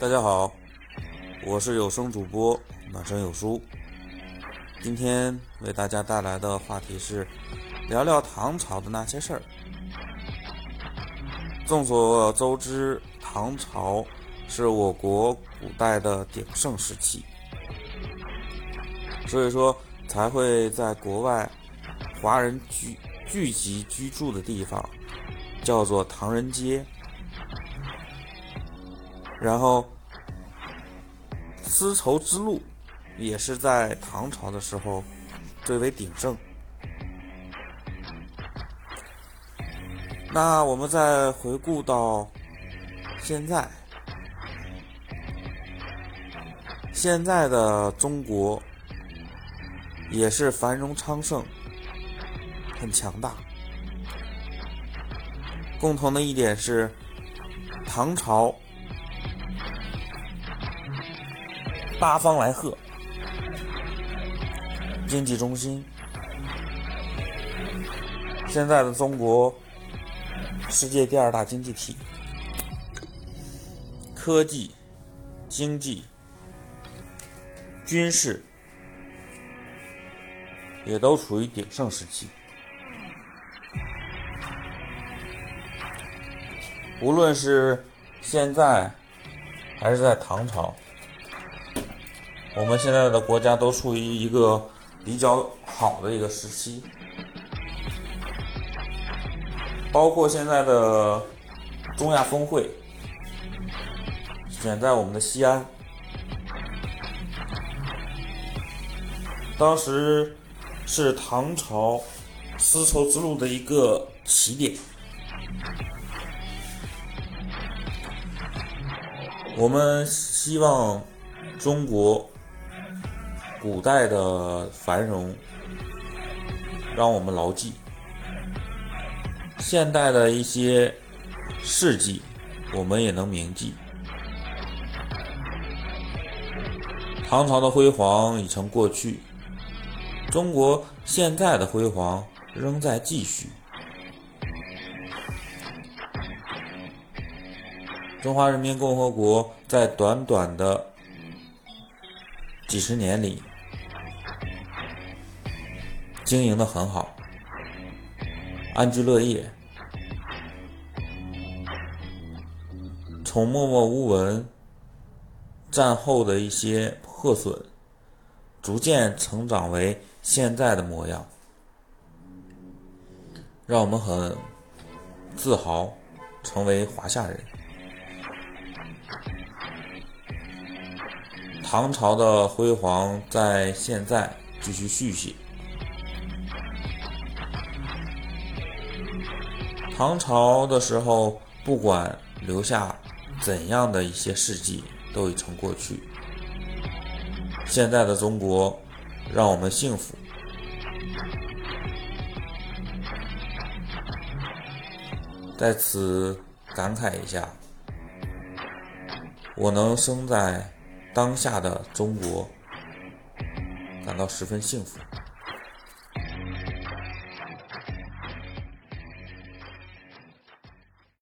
大家好，我是有声主播暖声有书。今天为大家带来的话题是聊聊唐朝的那些事儿。众所周知，唐朝是我国古代的鼎盛时期，所以说才会在国外华人聚聚集居住的地方叫做唐人街。然后，丝绸之路也是在唐朝的时候最为鼎盛。那我们再回顾到现在，现在的中国也是繁荣昌盛，很强大。共同的一点是，唐朝。八方来贺，经济中心。现在的中国，世界第二大经济体，科技、经济、军事也都处于鼎盛时期。无论是现在，还是在唐朝。我们现在的国家都处于一个比较好的一个时期，包括现在的中亚峰会选在我们的西安，当时是唐朝丝绸之路的一个起点，我们希望中国。古代的繁荣让我们牢记，现代的一些事迹我们也能铭记。唐朝的辉煌已成过去，中国现在的辉煌仍在继续。中华人民共和国在短短的几十年里。经营的很好，安居乐业，从默默无闻、战后的一些破损，逐渐成长为现在的模样，让我们很自豪，成为华夏人。唐朝的辉煌在现在继续续写。唐朝的时候，不管留下怎样的一些事迹，都已成过去。现在的中国，让我们幸福。在此感慨一下，我能生在当下的中国，感到十分幸福。